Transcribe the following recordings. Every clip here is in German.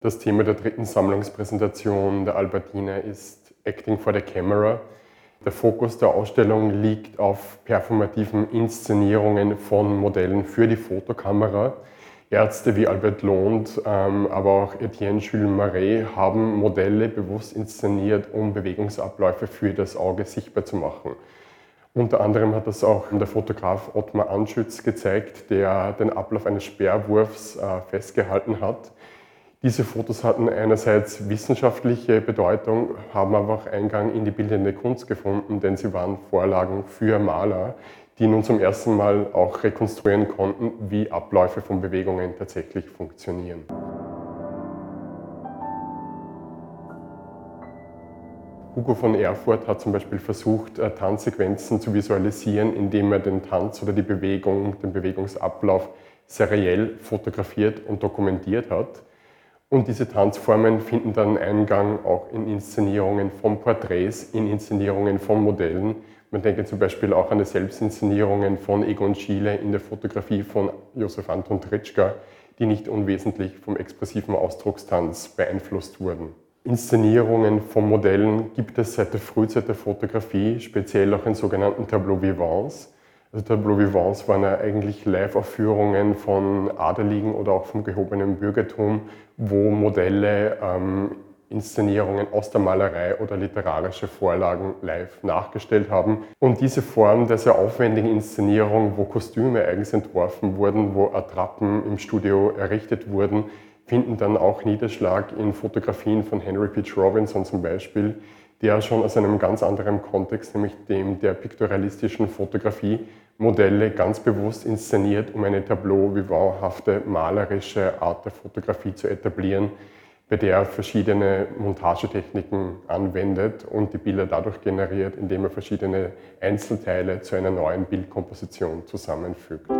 Das Thema der dritten Sammlungspräsentation der Albertina ist Acting for the Camera. Der Fokus der Ausstellung liegt auf performativen Inszenierungen von Modellen für die Fotokamera. Ärzte wie Albert Lond, ähm, aber auch Etienne Jules Marais haben Modelle bewusst inszeniert, um Bewegungsabläufe für das Auge sichtbar zu machen. Unter anderem hat das auch der Fotograf Ottmar Anschütz gezeigt, der den Ablauf eines Sperrwurfs äh, festgehalten hat. Diese Fotos hatten einerseits wissenschaftliche Bedeutung, haben aber auch Eingang in die bildende Kunst gefunden, denn sie waren Vorlagen für Maler, die nun zum ersten Mal auch rekonstruieren konnten, wie Abläufe von Bewegungen tatsächlich funktionieren. Hugo von Erfurt hat zum Beispiel versucht, äh, Tanzsequenzen zu visualisieren, indem er den Tanz oder die Bewegung, den Bewegungsablauf seriell fotografiert und dokumentiert hat. Und diese Tanzformen finden dann Eingang auch in Inszenierungen von Porträts, in Inszenierungen von Modellen. Man denke zum Beispiel auch an die Selbstinszenierungen von Egon Schiele in der Fotografie von Josef Anton Tritschka, die nicht unwesentlich vom expressiven Ausdruckstanz beeinflusst wurden. Inszenierungen von Modellen gibt es seit der Frühzeit der Fotografie, speziell auch in sogenannten Tableaux vivants. Also Tableau Vivants waren ja eigentlich Live-Aufführungen von Adeligen oder auch vom gehobenen Bürgertum, wo Modelle ähm, Inszenierungen aus der Malerei oder literarische Vorlagen live nachgestellt haben. Und diese Form der sehr aufwendigen Inszenierung, wo Kostüme eigens entworfen wurden, wo Attrappen im Studio errichtet wurden, finden dann auch Niederschlag in Fotografien von Henry Peach Robinson zum Beispiel, der schon aus einem ganz anderen Kontext, nämlich dem der piktorialistischen Fotografie, Modelle ganz bewusst inszeniert, um eine Tableau-vivant-hafte malerische Art der Fotografie zu etablieren, bei der er verschiedene Montagetechniken anwendet und die Bilder dadurch generiert, indem er verschiedene Einzelteile zu einer neuen Bildkomposition zusammenfügt.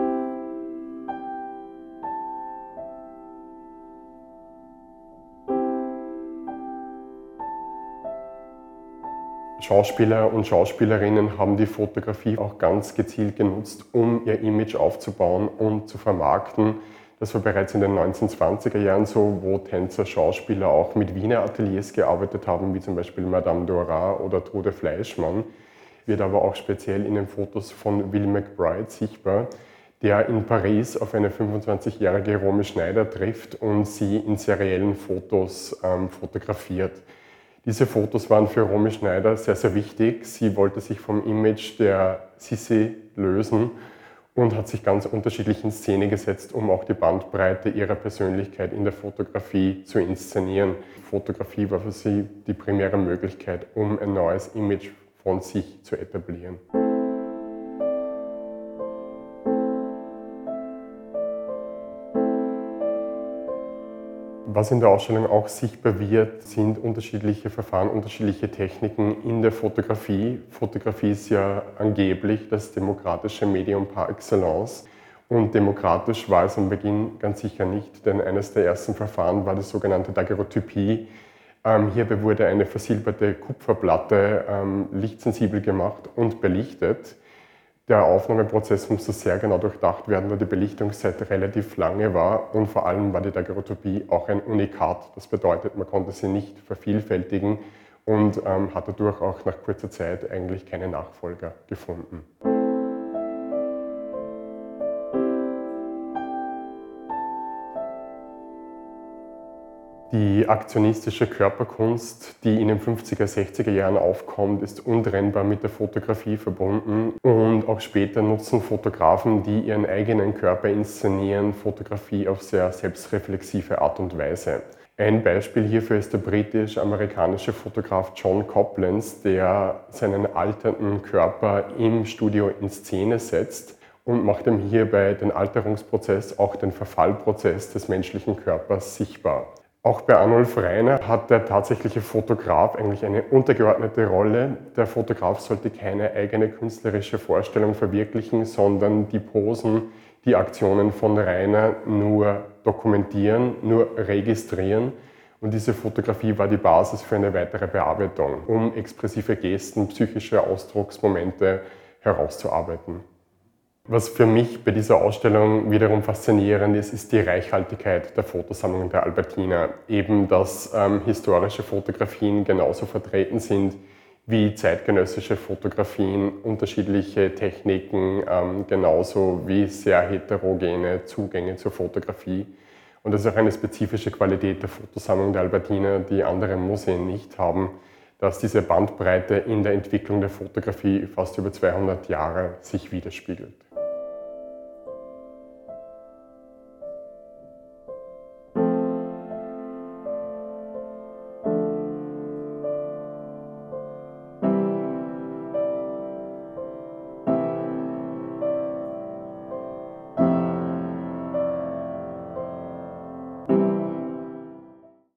Schauspieler und Schauspielerinnen haben die Fotografie auch ganz gezielt genutzt, um ihr Image aufzubauen und zu vermarkten. Das war bereits in den 1920er Jahren so, wo Tänzer, Schauspieler auch mit Wiener Ateliers gearbeitet haben, wie zum Beispiel Madame Dora oder Trude Fleischmann. Wird aber auch speziell in den Fotos von Will McBride sichtbar, der in Paris auf eine 25-jährige Romy Schneider trifft und sie in seriellen Fotos ähm, fotografiert. Diese Fotos waren für Romy Schneider sehr, sehr wichtig. Sie wollte sich vom Image der Sissi lösen und hat sich ganz unterschiedlich in Szene gesetzt, um auch die Bandbreite ihrer Persönlichkeit in der Fotografie zu inszenieren. Fotografie war für sie die primäre Möglichkeit, um ein neues Image von sich zu etablieren. Was in der Ausstellung auch sichtbar wird, sind unterschiedliche Verfahren, unterschiedliche Techniken in der Fotografie. Fotografie ist ja angeblich das demokratische Medium par excellence. Und demokratisch war es am Beginn ganz sicher nicht, denn eines der ersten Verfahren war die sogenannte Daguerreotypie. Ähm, hierbei wurde eine versilberte Kupferplatte ähm, lichtsensibel gemacht und belichtet. Der Aufnahmeprozess musste sehr genau durchdacht werden, weil die Belichtungszeit relativ lange war und vor allem war die Daguerreotypie auch ein Unikat. Das bedeutet, man konnte sie nicht vervielfältigen und ähm, hat dadurch auch nach kurzer Zeit eigentlich keine Nachfolger gefunden. Die aktionistische Körperkunst, die in den 50er, 60er Jahren aufkommt, ist untrennbar mit der Fotografie verbunden. Und auch später nutzen Fotografen, die ihren eigenen Körper inszenieren, Fotografie auf sehr selbstreflexive Art und Weise. Ein Beispiel hierfür ist der britisch-amerikanische Fotograf John Copland, der seinen alternden Körper im Studio in Szene setzt und macht ihm hierbei den Alterungsprozess, auch den Verfallprozess des menschlichen Körpers sichtbar. Auch bei Arnulf Reiner hat der tatsächliche Fotograf eigentlich eine untergeordnete Rolle. Der Fotograf sollte keine eigene künstlerische Vorstellung verwirklichen, sondern die Posen, die Aktionen von Reiner nur dokumentieren, nur registrieren. Und diese Fotografie war die Basis für eine weitere Bearbeitung, um expressive Gesten, psychische Ausdrucksmomente herauszuarbeiten. Was für mich bei dieser Ausstellung wiederum faszinierend ist, ist die Reichhaltigkeit der Fotosammlung der Albertina. Eben, dass ähm, historische Fotografien genauso vertreten sind wie zeitgenössische Fotografien, unterschiedliche Techniken, ähm, genauso wie sehr heterogene Zugänge zur Fotografie. Und das ist auch eine spezifische Qualität der Fotosammlung der Albertina, die andere Museen nicht haben, dass diese Bandbreite in der Entwicklung der Fotografie fast über 200 Jahre sich widerspiegelt.